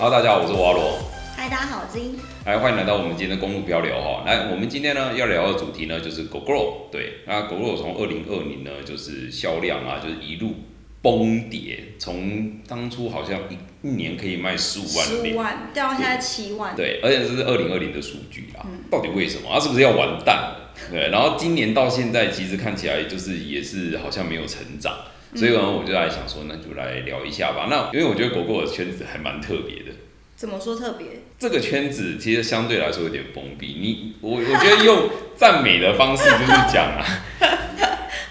Hello，大家好，我是瓦罗。嗨，大家好，我是金。来，欢迎来到我们今天的公路漂流哈。来，我们今天呢要聊的主题呢就是 GoGo。对，那 GoGo 从二零二零呢就是销量啊，就是一路崩跌，从当初好像一一年可以卖十五万十五万掉到现在七万，对，而且这是二零二零的数据啊。到底为什么？它是不是要完蛋了？对，然后今年到现在其实看起来就是也是好像没有成长，所以呢我就来想说，那就来聊一下吧。那因为我觉得狗狗的圈子还蛮特别的。怎么说特别？这个圈子其实相对来说有点封闭。你我我觉得用赞美的方式就是讲啊，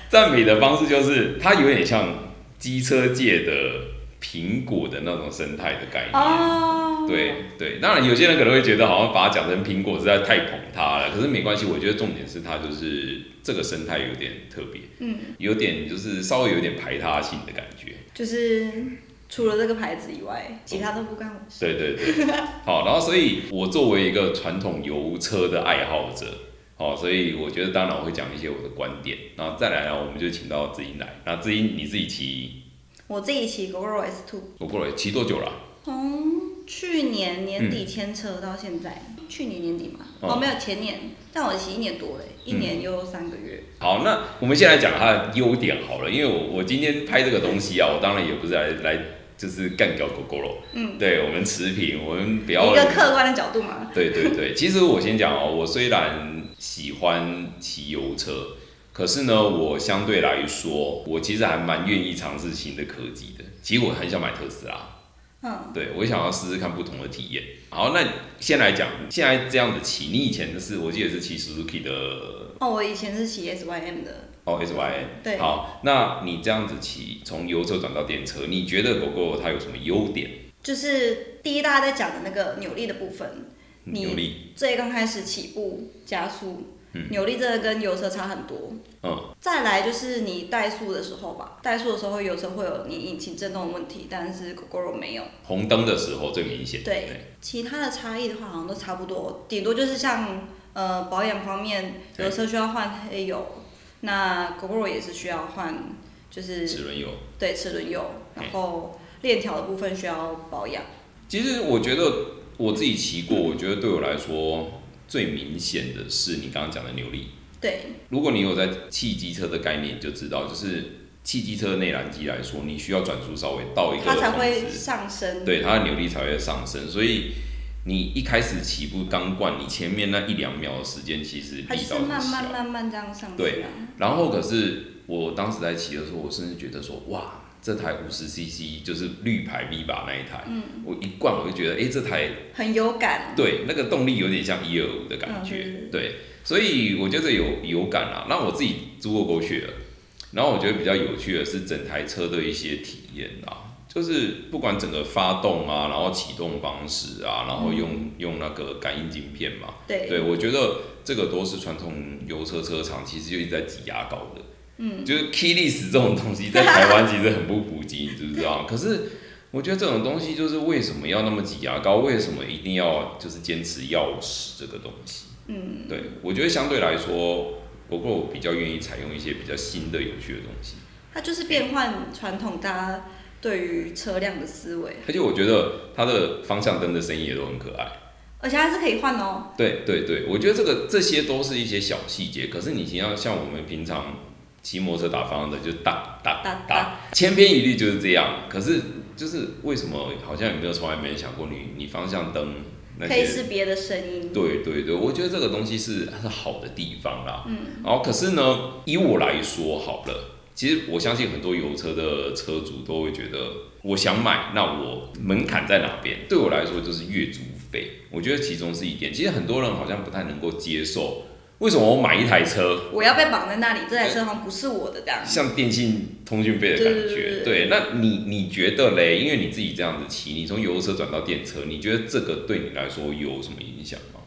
赞美的方式就是它有点像机车界的苹果的那种生态的概念。哦，对对，当然有些人可能会觉得好像把它讲成苹果实在太捧它了，可是没关系，我觉得重点是它就是这个生态有点特别，嗯，有点就是稍微有点排他性的感觉。就是除了这个牌子以外，其他都不干我事。对对对，好，然后所以我作为一个传统油车的爱好者，好，所以我觉得当然我会讲一些我的观点，然后再来呢，我们就请到志英来，那志英你自己骑，我自己骑 g o r o S Two，我过来骑多久了？从去年年底签车到现在，去年年底嘛，哦。哦，没有前年，但我骑一年多嘞，一年又三个月。好，那我们先来讲它的优点好了，因为我我今天拍这个东西啊，我当然也不是来来就是干掉狗狗肉，嗯，对我们持平，我们不要一个客观的角度嘛，对对对，其实我先讲哦，我虽然喜欢骑油车，可是呢，我相对来说，我其实还蛮愿意尝试新的科技的。其实我很想买特斯拉，嗯，对我想要试试看不同的体验。好，那先来讲，现在这样子骑，你以前的是我记得是骑 Suzuki 的哦，我以前是骑 S Y M 的，哦 S Y N，对好，那你这样子骑，从油车转到电车，你觉得狗狗它有什么优点？就是第一大家在讲的那个扭力的部分，你扭力，最刚开始起步加速，嗯扭力真的跟油车差很多。嗯，再来就是你怠速的时候吧，怠速的时候油车会有你引擎震动的问题，但是 GoGo 没有。红灯的时候最明显。对，其他的差异的话好像都差不多，顶多就是像呃保养方面，对油车需要换黑油，那 GoGo 也是需要换，就是齿轮油。对齿轮油，然后链条的部分需要保养。其实我觉得我自己骑过，我觉得对我来说最明显的是你刚刚讲的扭力。对，如果你有在汽机车的概念，你就知道，就是汽机车内燃机来说，你需要转速稍微到一个它才峰会，上升。对它的扭力才会上升。所以你一开始起步刚灌，你前面那一两秒的时间，其实力它就是慢慢。慢慢这样上去。然后可是我当时在骑的时候，我甚至觉得说，哇，这台五十 CC 就是绿牌 V 把那一台，嗯我一灌我就觉得，哎、这台很有感。对，那个动力有点像一二五的感觉，嗯对，所以我觉得有有感啊。那我自己租过狗血了，然后我觉得比较有趣的是整台车的一些体验啊，就是不管整个发动啊，然后启动方式啊，然后用、用那个感应晶片嘛，对对我觉得这个都是传统油车车厂其实就一直在挤牙膏的，嗯，就是 key 历史这种东西在台湾其实很不普及，你知不知道？可是我觉得这种东西就是为什么要那么挤牙膏？为什么一定要就是坚持钥匙这个东西？嗯，对我觉得相对来说，不过我比较愿意采用一些比较新的有趣的东西。它就是变换传统大家对于车辆的思维，而且我觉得它的方向灯的声音也都很可爱。而且它是可以换哦。对对对，我觉得这个这些都是一些小细节。可是你像像我们平常骑摩托车打方向的，就是哒哒哒哒，千篇一律就是这样。可是就是为什么好像有没有从来没人想过你你方向灯那可以些？识别的声音。对对对，我觉得这个东西是是好的地方啦。嗯，然后可是呢，以我来说好了，其实我相信很多油车的车主都会觉得，我想买，那我门槛在哪边？对我来说就是月租费，我觉得其中是一点。其实很多人好像不太能够接受，为什么我买一台车 我要被绑在那里，这台车好像不是我的这样。像电信通讯费的感觉？对那你你觉得嘞？因为你自己这样子骑，你从油车转到电车，你觉得这个对你来说有什么影响吗？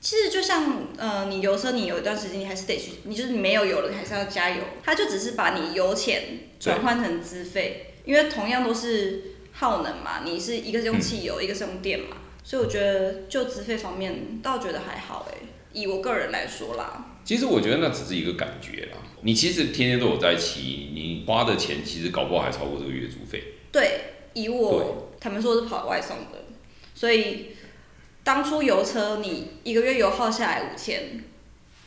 其实就像呃，你油车，你有一段时间你还是得去，你就是你没有油了，你还是要加油。它就只是把你油钱转换成资费，因为同样都是耗能嘛，你是一个是用汽油，一个是用电嘛，所以我觉得就资费方面倒觉得还好哎、以我个人来说啦，其实我觉得那只是一个感觉啦。你其实天天都有在骑，你花的钱其实搞不好还超过这个月租费。对，以我他们说是跑外送的，所以当初油车你一个月油耗下来五千，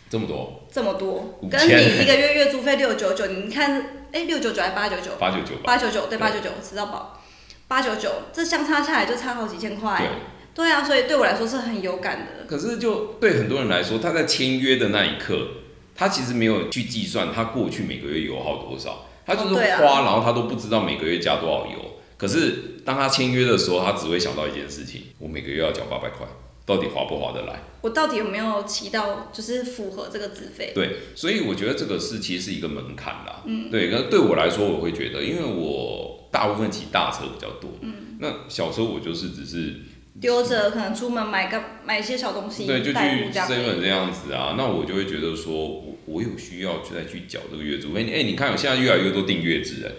这么多，这么多，5000跟你一个月月租费六九九，你看，哎，六九九还是八九九？八九九吧。八九九，对，对八九九，吃到饱，八九九，这相差下来就差好几千块对。对啊，所以对我来说是很有感的。可是就对很多人来说，他在签约的那一刻，他其实没有去计算他过去每个月油耗多少，他就是哦啊花，然后他都不知道每个月加多少油。可是当他签约的时候，他只会想到一件事情：我每个月要缴八百块，到底划不划得来？我到底有没有骑到，就是符合这个资费？对，所以我觉得这个是其实是一个门槛啦。嗯，对，那对我来说，我会觉得，因为我大部分骑大车比较多，嗯，那小车我就是只是丢着可能出门买个买一些小东西，对，就去带路这样。seven 这样子啊，那我就会觉得说，我我有需要就再去缴这个月租。哎、哎、你看，我现在越来越多订阅制哎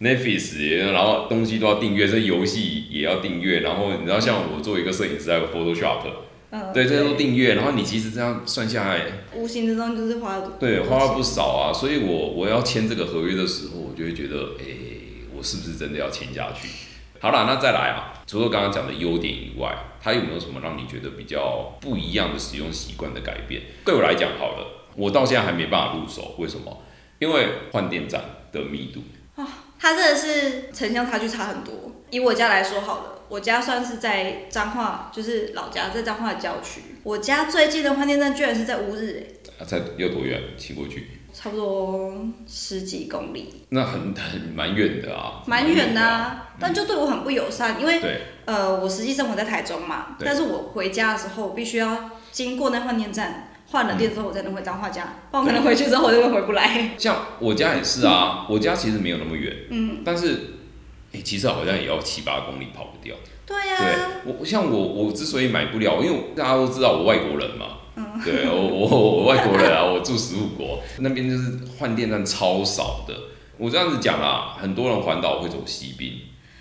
，Netflix，然后东西都要订阅，这游戏也要订阅，然后你知道，像我作为一个摄影师，还有 Photoshop，嗯，对，这些都订阅，然后你其实这样算下来，无形之中就是花了对，花了不少啊，所以我我要签这个合约的时候，我就会觉得，哎、我是不是真的要签下去？好了，那再来啊，除了刚刚讲的优点以外，它有没有什么让你觉得比较不一样的使用习惯的改变？对我来讲，好了，我到现在还没办法入手，为什么？因为换电站的密度，它真的是城乡差距差很多。以我家来说好了，我家算是在彰化，就是老家在彰化的郊区。我家最近的换电站居然是在乌日、欸，啊在有多远？骑过去，差不多十几公里，那很很蛮远的啊，蛮远的。但就对我很不友善，因为，呃，我实际生活在台中嘛，但是我回家的时候必须要经过那换电站，换了电之后我才能回彰化家，不然我可能回去之后我就会回不来。像我家也是啊，我家其实没有那么远，嗯，但是，哎、其实好像也要七八公里跑不掉。对呀、对我，像我，我之所以买不了，因为大家都知道我外国人嘛，对我我我外国人啊，我住十五国，那边就是换电站超少的。我这样子讲啦，很多人环岛会走西滨，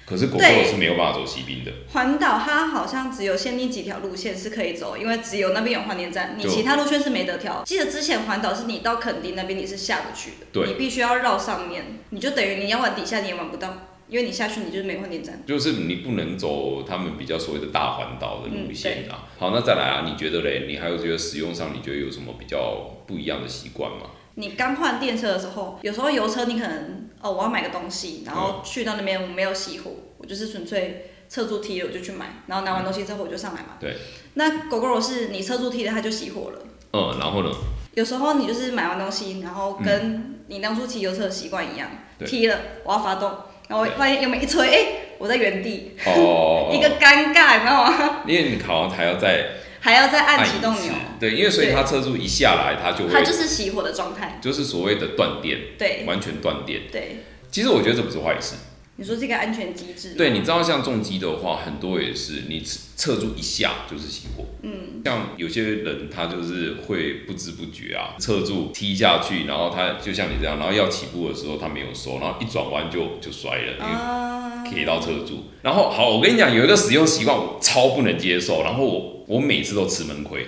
可是狗狗对是没有办法走西滨的。环岛它好像只有限定几条路线是可以走，因为只有那边有换电站，你其他路线是没得挑。记得之前环岛是你到垦丁那边你是下不去的，对你必须要绕上面，你就等于你要往底下你也玩不到，因为你下去你就是没换电站。就是你不能走他们比较所谓的大环岛的嗯路线啊。好，那再来啊，你觉得嘞？你还有觉得使用上，你觉得有什么比较不一样的习惯吗？你刚换电车的时候，有时候油车你可能哦我要买个东西，然后去到那边我没有熄火，我就是纯粹侧住踢了我就去买，然后拿完东西之后我就上来嘛。对。那狗狗是你车住踢了它就熄火了。嗯，然后呢？有时候你就是买完东西，然后跟你当初骑油车的习惯一样，对踢了我要发动，然后我对发现油门一吹，哎、我在原地，哦，一个尴尬，你知道吗？因为你好像还要再还要再按启动钮，对，因为所以它车速一下来，它就会它就是熄火的状态。就是所谓的断电，对完全断电。对，其实我觉得这不是坏事。你说这个安全机制，对，你知道像重机的话，很多也是你侧住一下就是熄火。嗯，像有些人他就是会不知不觉啊，侧住踢下去，然后他就像你这样，然后要起步的时候他没有收，然后一转弯就就摔了，因为啊，K 到侧柱。然后好，我跟你讲，有一个使用习惯我超不能接受，然后我我每次都吃闷亏。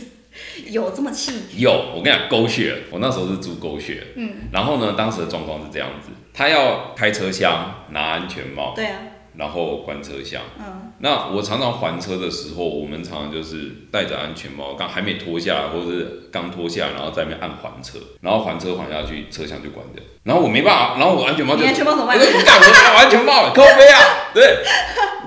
有这么气？有，我跟你讲，狗血，我那时候是租狗血，嗯，然后呢，当时的状况是这样子，他要开车厢，拿安全帽，对啊，然后关车厢。嗯，那我常常还车的时候，我们常常就是戴着安全帽，刚还没脱下来，或者是刚脱下来，然后在那边按还车，然后还车还下去，车厢就关掉，然后我没办法，然后我安全帽就，安全帽怎么办？我干，我没有安全帽，扣飞啊，对，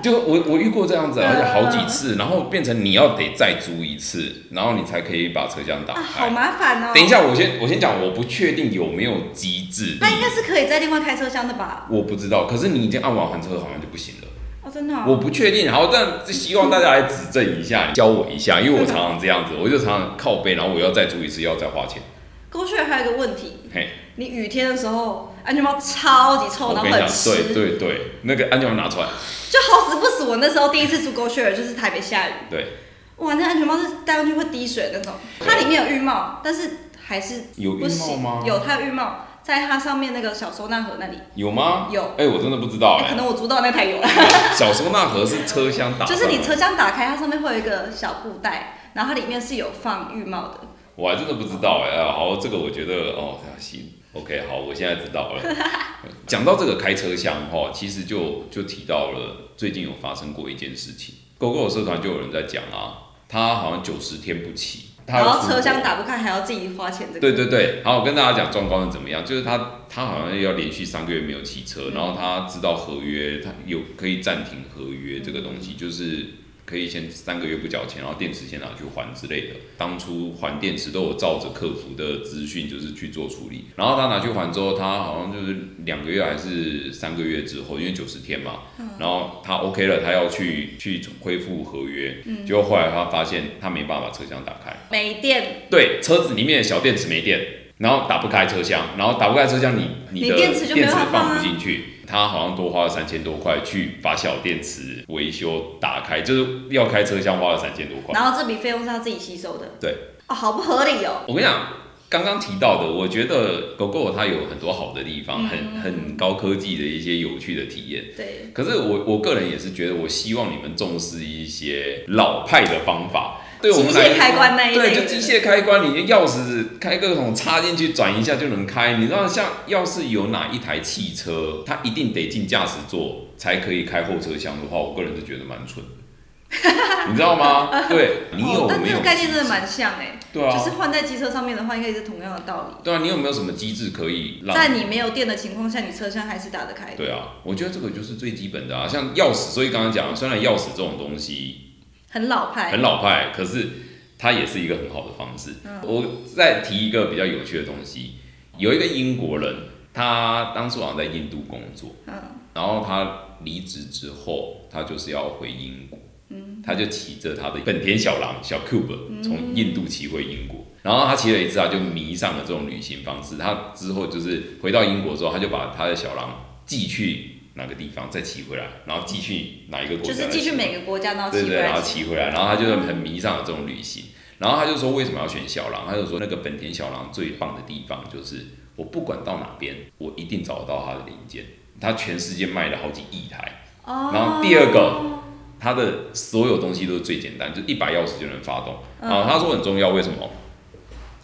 就我我遇过这样子，而且好几次，然后变成你要得再租一次，然后你才可以把车厢打啊，好。麻烦哦。等一，下，我先我先讲，我不确定有没有机制，那应该是可以再另外开车厢的吧？我不知道，可是你已经按完还车好像就不行了。哦，真的、哦。我不确定，好，但希望大家来指正一下，教我一下，因为我常常这样子，我就常常靠背，然后我要再租一次，要再花钱。狗血还有一个问题，嘿，你雨天的时候安全帽超级臭，然后很湿，对对对，那个安全帽拿出来，就好死不死，我那时候第一次住 Go Share 就是台北下雨，对，哇，那安全帽是戴上去会滴水的那种，它里面有浴帽，但是还是有浴帽吗？有，它有浴帽，在它上面那个小收纳盒那里。有吗？有，哎、我真的不知道哎、可能我租到那台有。了，小收纳盒是车厢打，就是你车，厢打开，它上面会有一个小布袋，然后它里面是有放浴帽的，我还真的不知道哎、啊好，这个我觉得哦，行，OK，好，我现在知道了。讲到这个开车厢哈，其实就就提到了最近有发生过一件事情。狗狗社团就有人在讲啊，他好像九十天不骑，他然后车厢打不开还要自己花钱，这个对对对，好，我跟大家讲状况是怎么样，就是他他好像要连续三个月没有骑车，然后他知道合约，他有可以暂停合约这个东西，就是可以先三个月不缴钱，然后电池先拿去还之类的。当初还电池都有照着客服的资讯就是去做处理，然后他拿去还之后，他好像就是两个月还是三个月之后，因为九十天嘛，然后他 OK 了，他要去去恢复合约，结果后来他发现他没办法把车厢打开。没电，对，车子里面的小电池没电，然后打不开车厢，然后打不开车厢，你你的电池放不进去。他好像多花了三千多块去把小电池维修打开，就是要开车厢花了三千多块。然后这笔费用是他自己吸收的。对，哦，好不合理哦。我跟你讲，刚刚提到的，我觉得狗狗它有很多好的地方，很很高科技的一些有趣的体验。对，可是我我个人也是觉得，我希望你们重视一些老派的方法。对我们机来械开关那一类对，的就机械开关，你的钥匙开个孔插进去转一下就能开。你知道，像要是有哪一台汽车，它一定得进驾驶座才可以开后车厢的话，我个人是觉得蛮蠢的。你知道吗？对你有哦，但没有？这个概念真的蛮像哎。对啊就是换在机车上面的话，应该也是同样的道理。对啊，你有没有什么机制可以让？在你没有电的情况下，你车厢还是打得开的。对啊，我觉得这个就是最基本的啊，像钥匙，所以刚刚讲，虽然钥匙这种东西很老派。很老派，可是它也是一个很好的方式。嗯我再提一个比较有趣的东西，有一个英国人，他当初好像在印度工作，嗯然后他离职之后，他就是要回英国，嗯他就骑着他的本田小狼小 Cube 从印度骑回英国，然后他骑了一次，他就迷上了这种旅行方式。他之后就是回到英国之后，他就把他的小狼寄去哪个地方，再骑回来，然后继续哪一个国家，就是继续每个国家，然后对对，然后骑回来。骑回来，然后他就是很迷上了这种旅行，然后他就说为什么要选小狼？他就说那个本田小狼最棒的地方就是我不管到哪边，我一定找得到它的零件。它全世界卖了好几亿台，哦。然后第二个它的所有东西都是最简单，就一把钥匙就能发动。嗯啊，他说很重要，为什么？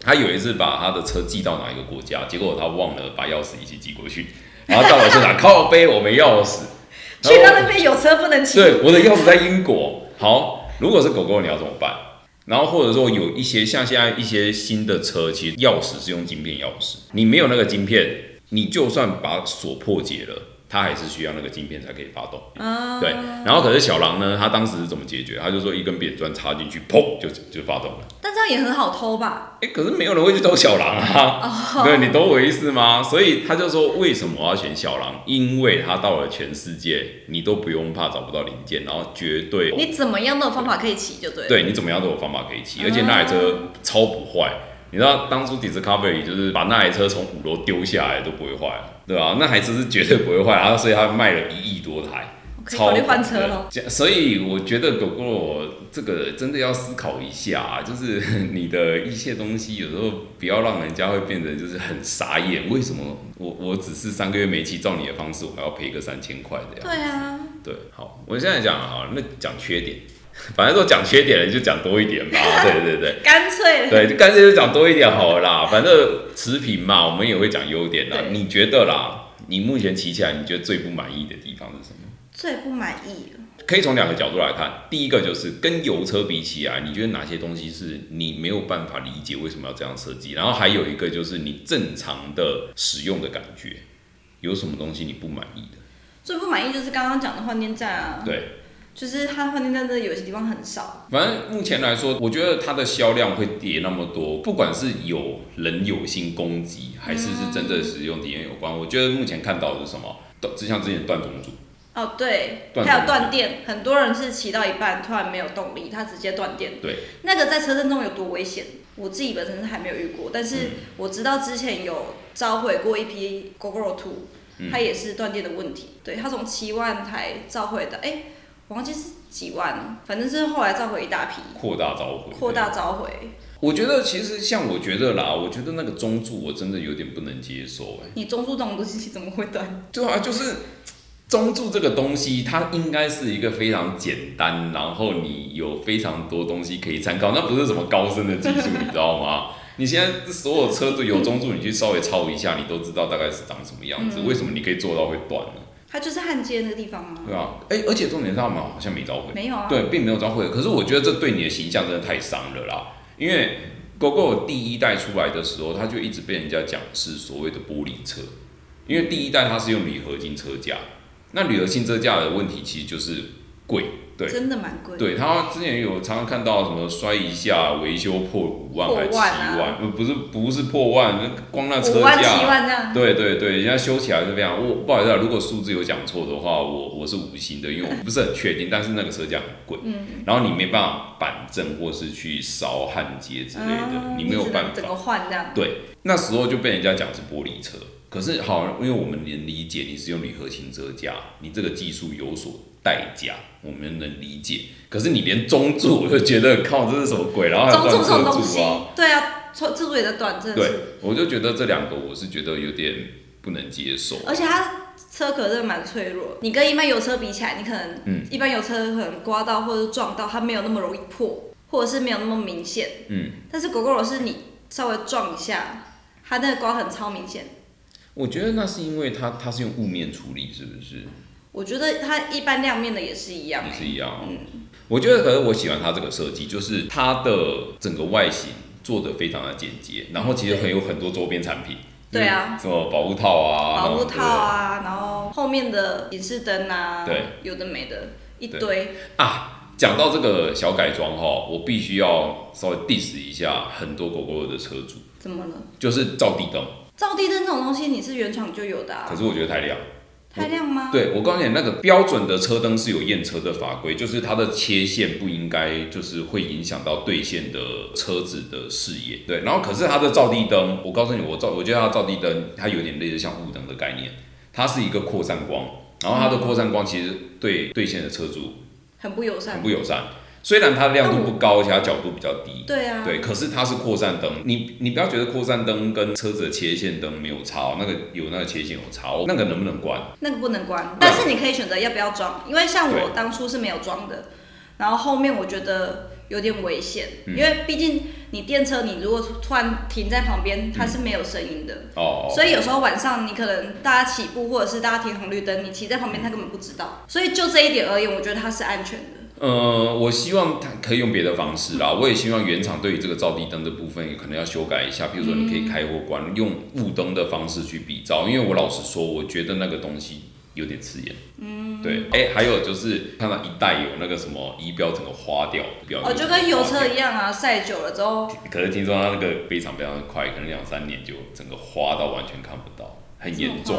他有一次把他的车寄到哪一个国家，结果他忘了把钥匙一起寄过去，然后到了现场靠背我没钥匙，去到那边有车不能骑。对，我的钥匙在英国。好，如果是狗狗，你要怎么办？然后或者说有一些像现在一些新的车，其实钥匙是用晶片钥匙，你没有那个晶片，你就算把锁破解了，它还是需要那个晶片才可以发动。啊。对，然后可是小狼呢，他当时是怎么解决？他就说一根扁钻插进去，砰就就发动了。但这样也很好偷吧？哎，可是没有人会去偷小狼啊，对你懂我意思吗？所以他就说为什么我要选小狼？因为他到了全世界，你都不用怕找不到零件，然后绝对你怎么样都有方法可以骑，就对了。对你怎么样都有方法可以骑，而且那台车超不坏。你知道当初 Discovery 就是把那台车从五楼丢下来都不会坏，对吧、那台车是绝对不会坏，然后所以他卖了一亿多台。可以考虑换车了。所以我觉得狗狗这个真的要思考一下、啊，就是 你的一些东西有时候不要让人家会变得就是很傻眼。为什么我我只是三个月没骑，照你的方式，我还要赔个三千块这样？对啊，对，好，我现在讲啊，那讲缺点，反正都讲缺点了，就讲多一点吧。对对对。干脆对，就干脆就讲多一点好了啦。反正持平嘛，我们也会讲优点啦。你觉得啦？你目前骑起来，你觉得最不满意的地方是什么？最不满意。可以从两个角度来看。第一个就是跟油车比起来，你觉得哪些东西是你没有办法理解为什么要这样设计？然后还有一个就是你正常的使用的感觉，有什么东西你不满意的？最不满意就是刚刚讲的换电站啊，对，就是它换电站真的有些地方很少。反正目前来说，我觉得它的销量会跌那么多，不管是有人有心攻击，还是是真正使用体验有关，我觉得目前看到的是什么？断，就像之前断种组，哦，对，断还有断电，很多人是骑到一半突然没有动力，他直接断电。对，那个在车震中有多危险？我自己本身是还没有遇过，但是嗯我知道之前有召回过一批 GoGo Two，嗯它也是断电的问题。对，它从七万台召回的，哎、我忘记是几万，反正是后来召回一大批，扩大召回，扩大召回。我觉得其实像我觉得啦，我觉得那个中柱我真的有点不能接受哎、你中柱这种东西怎么会断？对啊，就是中柱这个东西，它应该是一个非常简单，然后你有非常多东西可以参考，那不是什么高深的技术，你知道吗？你现在所有车都有中柱，你去稍微抄一下，你都知道大概是长什么样子。为什么你可以做到会断呢？它就是焊接那个地方啊。对啊，哎、而且重点是他们好像没召回，没有啊。对，并没有召回。可是我觉得这对你的形象真的太伤了啦，因为 GoGo 第一代出来的时候，它就一直被人家讲是所谓的玻璃车，因为第一代它是用铝合金车架，那铝合金车架的问题其实就是贵，对。真的蛮贵。对他之前有常常看到什么摔一下维修破五万还七破万不是不是破万，那光那车五万七，万这样。对对对，人家修起来是非常，我不好意思啊，如果数字有讲错的话，我我是无心的，因为我不是很确定，但是那个车价很贵，嗯，然后你没办法板正或是去烧焊接之类的，啊你没有办法。整个换这样。对，那时候就被人家讲是玻璃车，可是好，因为我们能理解你是用铝合金车架，你这个技术有所代价，我们能理解。可是你连中柱，我就觉得靠，这是什么鬼？然后还中柱断车这种东西柱啊，，对啊，车自主也在短，真的对。，我就觉得这两个我是觉得有点不能接受。而且它车壳真的蛮脆弱，你跟一般油车比起来，你可能，嗯一般油车可能刮到或者撞到，它没有那么容易破，或者是没有那么明显。嗯，但是狗狗肉是你稍微撞一下，它那个刮痕超明显。我觉得那是因为它它是用雾面处理，是不是？我觉得它一般亮面的也是一样、也欸，是一样。嗯，我觉得可是我喜欢它这个设计，就是它的整个外形做的非常的简洁，然后其实很有很多周边产品。对啊，什么保护套啊，保护套啊，然后后面的警示灯啊，对，有的没的，一堆。啊，讲到这个小改装哈，我必须要稍微 diss 一下很多狗狗的车主，怎么了？就是照地灯，照地灯这种东西，你是原厂就有的啊可，是我觉得太亮。太亮吗？对我告诉你，那个标准的车灯是有验车的法规，就是它的切线不应该就是会影响到对线的车子的视野。对，然后可是它的照地灯，我告诉你，我照我觉得它的照地灯它有点类似像雾灯的概念，它是一个扩散光，然后它的扩散光其实对对线的车主很不友善很。不友善。虽然它亮度不高，而且它角度比较低，对啊，对，可是它是扩散灯，你你不要觉得扩散灯跟车子的切线灯没有差哦，那个有那个切线有差哦，那个能不能关？那个不能关，但是你可以选择要不要装，因为像我当初是没有装的，然后后面我觉得有点危险，嗯。因为毕竟你电车你如果突然停在旁边，它是没有声音的，哦，所以有时候晚上你可能大家起步或者是大家停红绿灯，你骑在旁边他根本不知道，所以就这一点而言，我觉得它是安全的。呃，我希望它可以用别的方式啦。我也希望原厂对于这个照地灯的部分可能要修改一下，比如说你可以开或关，用雾灯的方式去比照。因为我老实说，我觉得那个东西有点刺眼。嗯，对。哎、还有就是看到一代有那个什么仪表整个花掉，表哦，就跟油车一样啊，晒久了之后，可是听说它那个非常非常的快，可能两三年就整个花到完全看不到，很严重。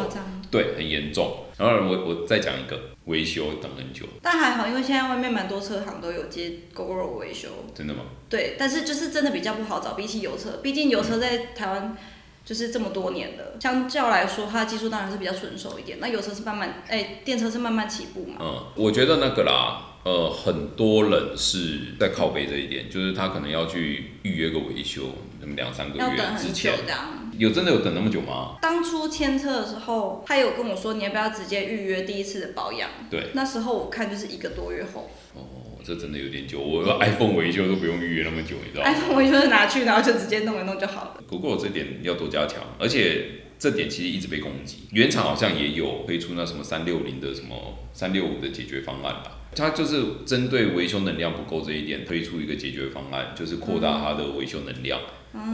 对，很严重。然后我我再讲一个维修等很久，但还好，因为现在外面蛮多车行都有接 GoGo 维修，真的吗？对，但是就是真的比较不好找，比起油车，毕竟油车在台湾就是这么多年了，相较来说，它的技术当然是比较纯熟一点。那油车是慢慢，哎、电车是慢慢起步嘛。嗯，我觉得那个啦，呃，很多人是在靠背这一点，就是他可能要去预约个维修，那么两三个月之前，这样。有真的有等那么久吗？当初签车的时候，他有跟我说，你要不要直接预约第一次的保养？对，那时候我看就是一个多月后哦，这真的有点久，我 iPhone 维修都不用预约那么久，你知道吗？，iPhone 维修是拿去，然后就直接弄一弄就好了。不过这点要多加强，而且这点其实一直被攻击。原厂好像也有推出那什么三六零的什么三六五的解决方案啦，它就是针对维修能量不够这一点推出一个解决方案，就是扩大它的维修能量。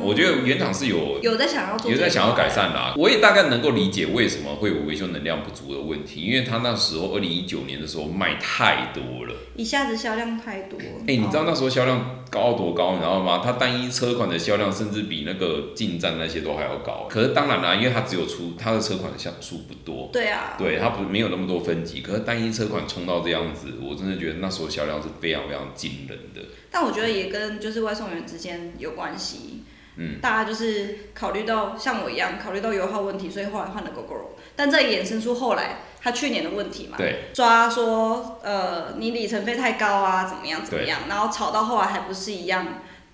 我觉得原厂是有有在想要做，有在想要改，善啦，我也大概能够理解为什么会有维修能量不足的问题，因为他那时候二零一九年的时候卖太多了，一下子销量太多。哎、你知道那时候销量高多高，你知道吗？它单一车款的销量甚至比那个进站那些都还要高。可是当然啦，因为它只有出它的车款的项数不多，对啊，对它不没有那么多分级，可是单一车款冲到这样子，我真的觉得那时候销量是非常非常惊人的。但我觉得也跟就是外送员之间有关系。嗯，大家就是考虑到像我一样考虑到油耗问题，所以后来换了 GoGo。但这也衍生出后来他去年的问题嘛，对，抓说呃你里程费太高啊，怎么样怎么样，然后吵到后来还不是一样，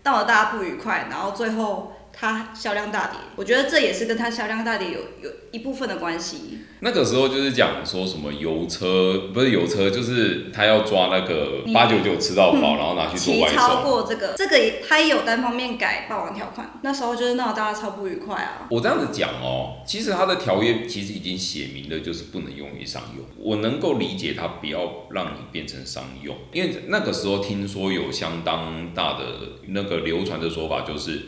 闹得大家不愉快，然后最后它销量大跌。我觉得这也是跟它销量大跌有有一部分的关系。那个时候就是讲说什么油车不是油车，就是他要抓那个八九九吃到饱，然后拿去做外骑超送。过这个，这个也它也有单方面改霸王条款，那时候就是闹得大家超不愉快啊。我这样子讲哦，其实他的条约其实已经写明了，就是不能用于商用。我能够理解他不要让你变成商用，因为那个时候听说有相当大的那个流传的说法，就是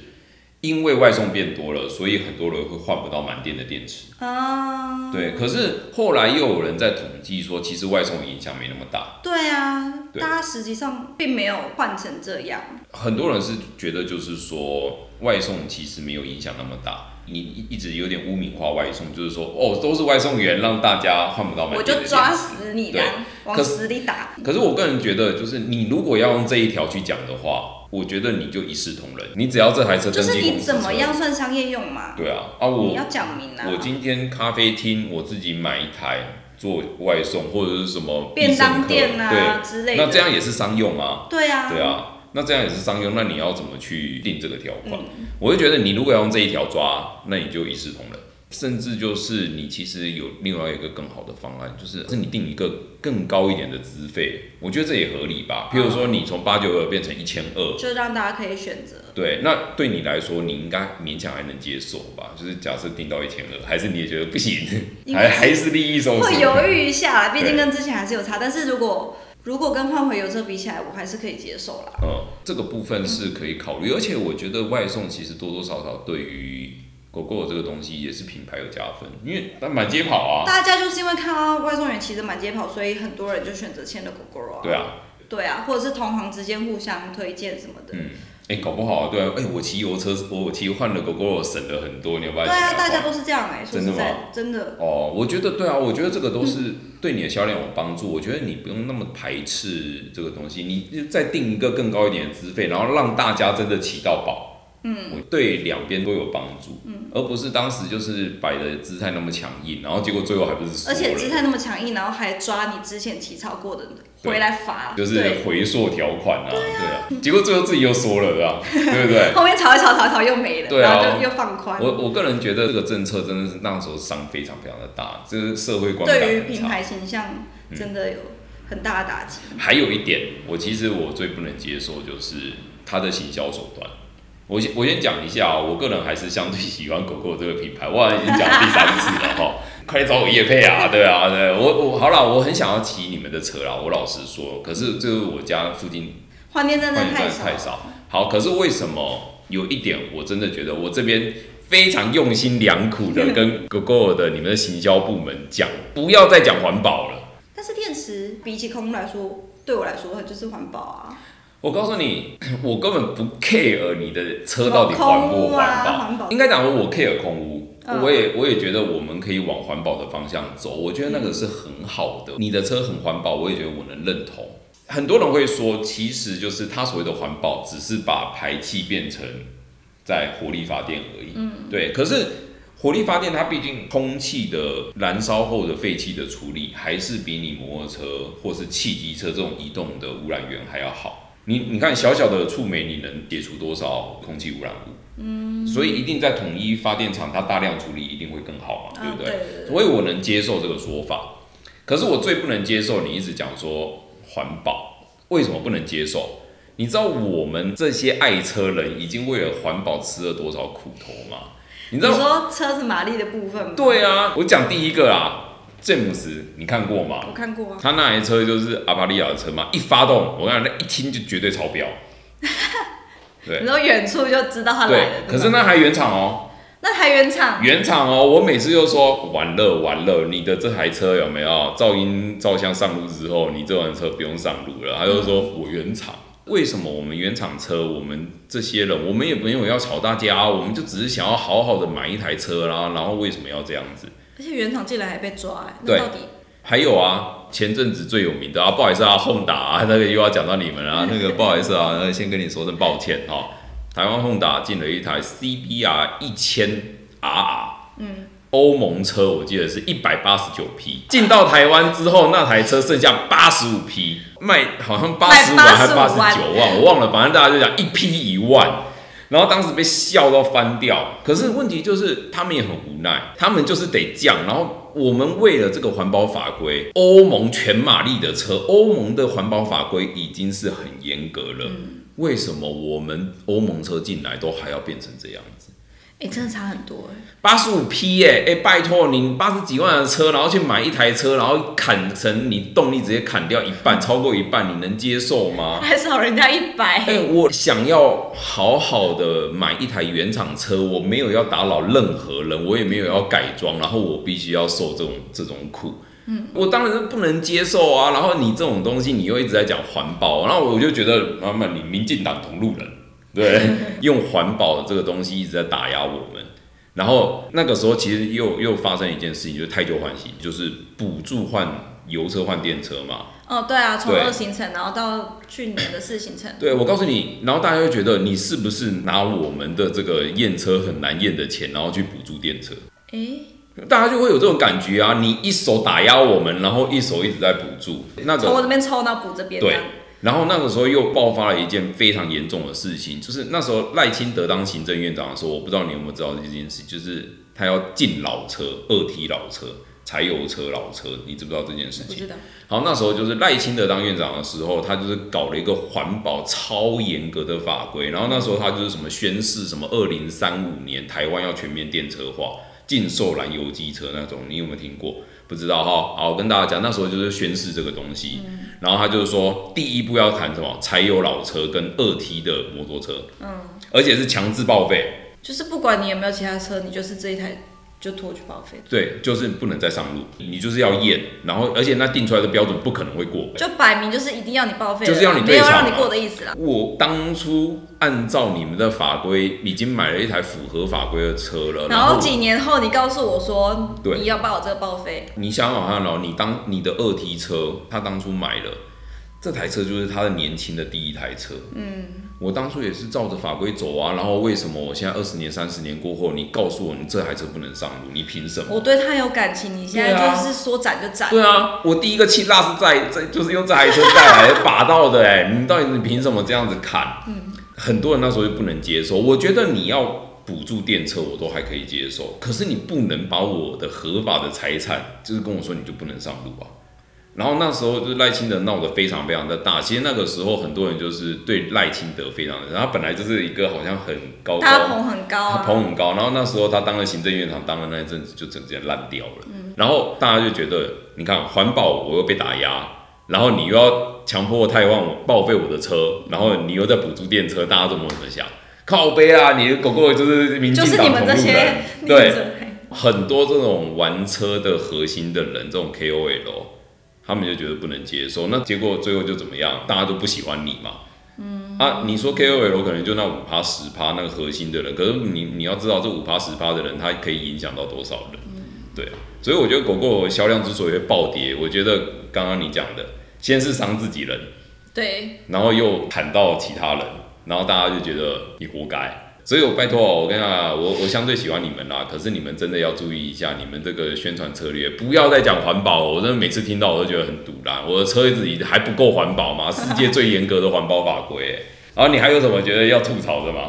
因为外送变多了，所以很多人会换不到满电的电池。啊，对，可是后来又有人在统计说，其实外送影响没那么大。对啊，对大家实际上并没有换成这样。很多人是觉得就是说外送其实没有影响那么大，你一一直有点污名化外送，就是说哦都是外送员让大家换不到满我电的电池。就抓死你对啦，往死里打。可是我个人觉得，就是你如果要用这一条去讲的话，我觉得你就一视同仁。你只要这台车就登记是你怎么样算商业用嘛？对啊，啊你我要讲明啊。我今天咖啡厅我自己买一台做外送，或者是什么便当必胜客店啊之类的。对，那这样也是商用啊。对啊，对啊，那这样也是商用，那你要怎么去定这个条款？嗯我就觉得你如果要用这一条抓，那你就一视同仁。甚至就是你其实有另外一个更好的方案，就是是你定一个更高一点的资费，我觉得这也合理吧。譬如说你从八九二变成一千二，就让大家可以选择。对，那对你来说你应该勉强还能接受吧？就是假设定到一千二，还是你也觉得不行，还还是利益受损？会犹豫一下啦，毕竟跟之前还是有差。但是如果如果跟换回油车比起来，我还是可以接受啦。嗯，这个部分是可以考虑，而且我觉得外送其实多多少少对于狗狗这个东西也是品牌有加分，因为它满街跑啊。大家就是因为看到外送员骑着满街跑，所以很多人就选择牵了狗狗啊。对啊，对啊，或者是同行之间互相推荐什么的。嗯，哎、搞不好啊，对啊，哎、我骑油车，我骑换了狗狗，省了很多，你要不要一起来对啊，大家都是这样哎、说真的吗实在，真的。哦，我觉得对啊，我觉得这个都是对你的销量有帮助。我觉得你不用那么排斥这个东西，你就再定一个更高一点的资费，然后让大家真的骑到饱。嗯，我对两边都有帮助。嗯，而不是当时就是摆的姿态那么强硬，然后结果最后还不是而且姿态那么强硬，然后还抓你之前起草过的回来罚，就是回溯条款啊，对啊，结果最后自己又说了，对吧？对不对？后面吵一吵吵一吵又没了，对啊然后就又放宽。我我个人觉得这个政策真的是那时候伤非常非常的大，这是社会观感对于。品牌形象真的有很大的打击。还有一点，我其实我最不能接受就是他的行销手段。我先我先讲一下啊、我个人还是相对喜欢狗狗这个品牌，我好像已经讲第三次了哈，快来找我叶配啊，对啊，对我我好了，我很想要骑你们的车啦，我老实说，可是这是我家附近换电站的太少，太少。好，可是为什么有一点我真的觉得我这边非常用心良苦的 跟 GoGo 的你们的行销部门讲，不要再讲环保了。但是电池比起空污来说，对我来说它就是环保啊。我告诉你，我根本不 care 你的车到底环不环保。应该讲说，我 care 空污，嗯我也我也觉得我们可以往环保的方向走。我觉得那个是很好的。你的车很环保，我也觉得我能认同。很多人会说，其实就是他所谓的环保，只是把排气变成在火力发电而已。嗯，对。可是火力发电，它毕竟空气的燃烧后的废气的处理，还是比你摩托车或是汽机车这种移动的污染源还要好。你你看，小小的触媒，你能解除多少空气污染物？嗯，所以一定在统一发电厂，它大量处理一定会更好嘛，对啊，不对？对对对，所以我能接受这个说法，可是我最不能接受你一直讲说环保，为什么不能接受？你知道我们这些爱车人已经为了环保吃了多少苦头吗？你你知道？说车子马力的部分吗？对啊，我讲第一个啦，詹姆斯，你看过吗？我看过啊。他那台车就是阿巴利亚的车嘛，一发动，我跟你讲，那一听就绝对超标。对你说远处就知道他来可是那台原厂哦，那台原厂原厂哦，我每次就说完了完了，你的这台车有没有噪音照相上路之后，你这台车不用上路了？他就说我原厂。为什么我们原厂车，我们这些人，我们也没有要吵大家，我们就只是想要好好的买一台车啦，然后为什么要这样子？而且原厂进来还被抓、那到底还有啊，前阵子最有名的啊，不好意思啊，Honda 啊，那个又要讲到你们啊，那个不好意思啊，那先跟你说声抱歉哈、台湾 Honda 进了一台 CBR 一千 RR，嗯，欧盟车我记得是一百八十九匹，进到台湾之后，那台车剩下八十五匹，卖好像八十五万还八十卖85九万，我忘了，反正大家就讲一批一万。然后当时被笑到翻掉。可是问题就是他们也很无奈，他们就是得降。然后我们为了这个环保法规，欧盟全马力的车，欧盟的环保法规已经是很严格了。为什么我们欧盟车进来都还要变成这样子？哎，真的差很多哎。八十五匹耶，哎，拜托你八十几万的车，然后去买一台车，然后砍成你动力直接砍掉一半，超过一半，你能接受吗？还少人家一百。哎，我想要好好的买一台原厂车，我没有要打扰任何人，我也没有要改装，然后我必须要受这种这种苦。嗯，我当然是不能接受啊。然后你这种东西，你又一直在讲环保，然后我就觉得，妈妈，你民进党同路人，对，用环保这个东西一直在打压我们。然后那个时候，其实又又发生一件事情，就是太旧换新，就是补助换油车换电车嘛。哦，对啊，从二行程，然后到去年的四行程。对，我告诉你，然后大家会觉得你是不是拿我们的这个验车很难验的钱，然后去补助电车？哎。大家就会有这种感觉啊！你一手打压我们，然后一手一直在补助，那从我这边抽到补这边。对，然后那个时候又爆发了一件非常严重的事情，就是那时候赖清德当行政院长的时候，我不知道你有没有知道这件事，就是他要禁老车、二 T 老车、柴油车老车，你知不知道这件事情？好，那时候就是赖清德当院长的时候，他就是搞了一个环保超严格的法规，然后那时候他就是什么宣誓，什么二零三五年台湾要全面电车化。禁售燃油机车那种，你有没有听过？不知道哈。好，我跟大家讲，那时候就是宣誓这个东西。然后他就是说，第一步要谈什么？柴油老车跟二 T 的摩托车。嗯。而且是强制报废。就是不管你有没有其他车，你就是这一台。就拖去报废。对，就是不能再上路，你就是要验，然后而且那定出来的标准不可能会过。就摆明就是一定要你报废，就是要你没有让你过的意思啦。我当初按照你们的法规，已经买了一台符合法规的车了。然后几年后你告诉我说，对你要把我这个报废。你想好看哦，你当你的二 T 车，他当初买了这台车，就是他的年轻的第一台车。嗯。我当初也是照着法规走啊，然后为什么我现在二十年、三十年过后，你告诉我你这台车不能上路，你凭什么？我对他有感情，你现在就是说斩就斩。对啊，我第一个气炸是在在就是用这台车带来拔到的哎，你到底你凭什么这样子看？嗯，很多人那时候就不能接受。我觉得你要补助电车，我都还可以接受，可是你不能把我的合法的财产，就是跟我说你就不能上路啊。然后那时候就是赖清德闹得非常非常的大，其实那个时候很多人就是对赖清德非常的，他本来就是一个好像很高，他捧很高，他捧很高。然后那时候他当了行政院长，当了那一阵子就整件烂掉了。然后大家就觉得，你看环保我又被打压，然后你又要强迫太旺报废我的车，然后你又在补助电车，大家怎么怎么想？靠背啊，你的狗狗就是民进党同路人，对，很多这种玩车的核心的人，这种 KOL。他们就觉得不能接受，那结果最后就怎么样？大家都不喜欢你嘛。嗯啊，你说 KOL 可能就那五趴十趴那个核心的人，可是你你要知道这五趴十趴的人，他可以影响到多少人？对，所以我觉得狗狗销量之所以会暴跌，我觉得刚刚你讲的，先是伤自己人，对，然后又砍到其他人，然后大家就觉得你活该。所以我拜托我跟你讲，我我相对喜欢你们啦，可是你们真的要注意一下你们这个宣传策略，不要再讲环保。我真的每次听到我都觉得很堵啦，我的车子还不够环保吗？世界最严格的环保法规。然 后你还有什么觉得要吐槽的吗？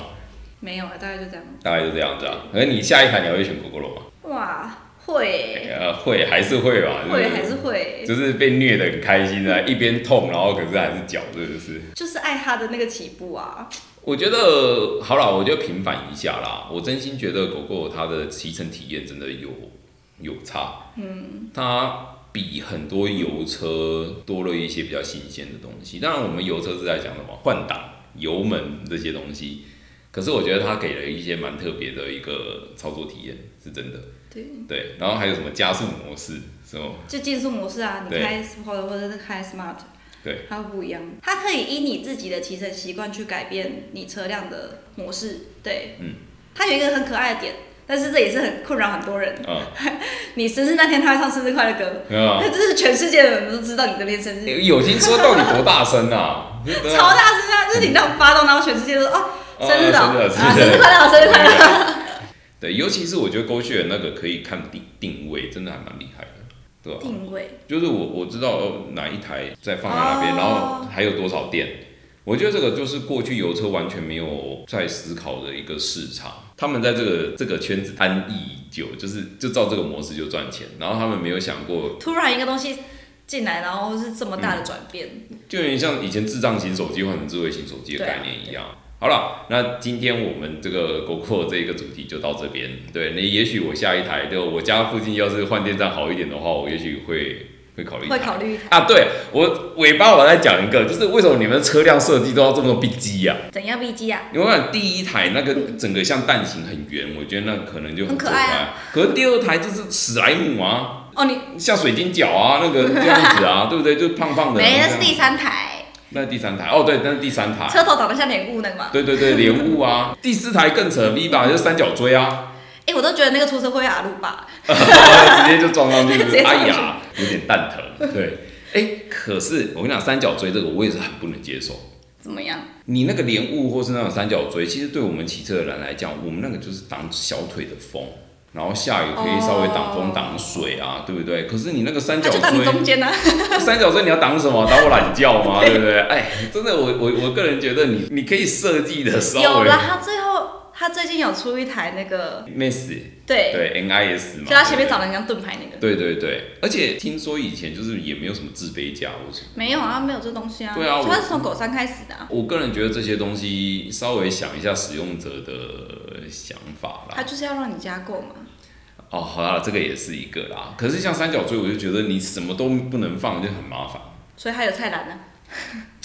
没有啊，大概就这样。大概就这样子啊。可是你下一台你还会选 GoGo 吗？哇，会。呃，会还是会吧？会还是会。就是被虐的很开心啊，一边痛，然后可是还是脚，是不是？就是爱他的那个起步啊。我觉得好了，我就平反一下啦。我真心觉得狗狗它的骑乘体验真的有有差，嗯，它比很多油车多了一些比较新鲜的东西。当然，我们油车是在讲什么换挡、油门这些东西，可是我觉得它给了一些蛮特别的一个操作体验，是真的。对对，然后还有什么加速模式，是吗？就竞速模式啊，你开 Sport 或者是开 Smart。对，它会不一样。它可以依你自己的骑乘习惯去改变你车辆的模式。对，嗯，它有一个很可爱的点，但是这也是很困扰很多人。嗯，你生日那天他会唱生日快乐歌，那这是全世界的人都知道你这边生日。友情说到底多大声啊？超大声啊！就是你那种发动，然后全世界都哦，生日啊，生日快乐，生日快乐。对，尤其是我觉得勾血那个可以看定定位，真的还蛮厉害的。定位。就是我我知道哪一台在放在那边，然后还有多少电，我觉得这个就是过去油车完全没有在思考的一个市场，他们在这个这个圈子安逸已久，就是就照这个模式就赚钱，然后他们没有想过，突然一个东西进来，然后是这么大的转变，就有点像以前智障型手机换成智慧型手机的概念一样。好了，那今天我们这个 GoPro 这一个主题就到这边。对，那也许我下一台，就我家附近要是换电站好一点的话，我也许会会考虑会考虑啊。对我尾巴我再讲一个，就是为什么你们车辆设计都要这么逼机啊？怎样 B G 啊？因为我看第一台那个整个像蛋形很圆，我觉得那可能就很可可爱啊可是第二台就是史莱姆啊，哦，你像水晶饺啊，那个这样子啊，对不对？就胖胖的。没，那是第三台，那是第三台哦，对，那是第三台。车头长得像莲雾那个嘛。对对对，莲雾啊，第四台更扯，V 吧 就是三角锥啊，哎、我都觉得那个出车会阿鲁巴，直接就撞上去，直接撞上去哎呀，有点蛋疼。对，哎，可是我跟你讲，三角锥这个我也是很不能接受。怎么样？你那个莲雾或是那种三角锥，其实对我们骑车的人来讲，我们那个就是挡小腿的风，然后下雨可以稍微挡风哦挡水啊，对不对？可是你那个三角锥，中间啊。三角锥你要挡什么？挡我懒觉吗？对不对？哎，真的，我我我个人觉得你你可以设计的稍微有了，他最后他最近有出一台那个，miss 对，对 NIS 嘛，就他前面对不对长得像盾牌那个。对对对，而且听说以前就是也没有什么自卑架或什么。没有啊，没有这东西啊。对啊他是从狗山开始的、啊，我个人觉得这些东西稍微想一下使用者的想法啦。他就是要让你加购嘛。哦，好啦，这个也是一个啦。可是像三角锥，我就觉得你什么都不能放，就很麻烦。所以还有菜篮呢、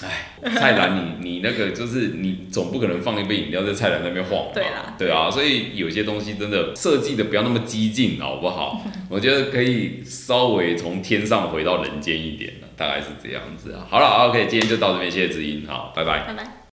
哎，菜篮你你那个就是你总不可能放一杯饮料在菜篮那边晃嘛。对啦对啊，所以有些东西真的设计的不要那么激进，好不好？我觉得可以稍微从天上回到人间一点了，大概是这样子啊。好了，OK，今天就到这边，谢谢知音，好，拜拜。拜拜。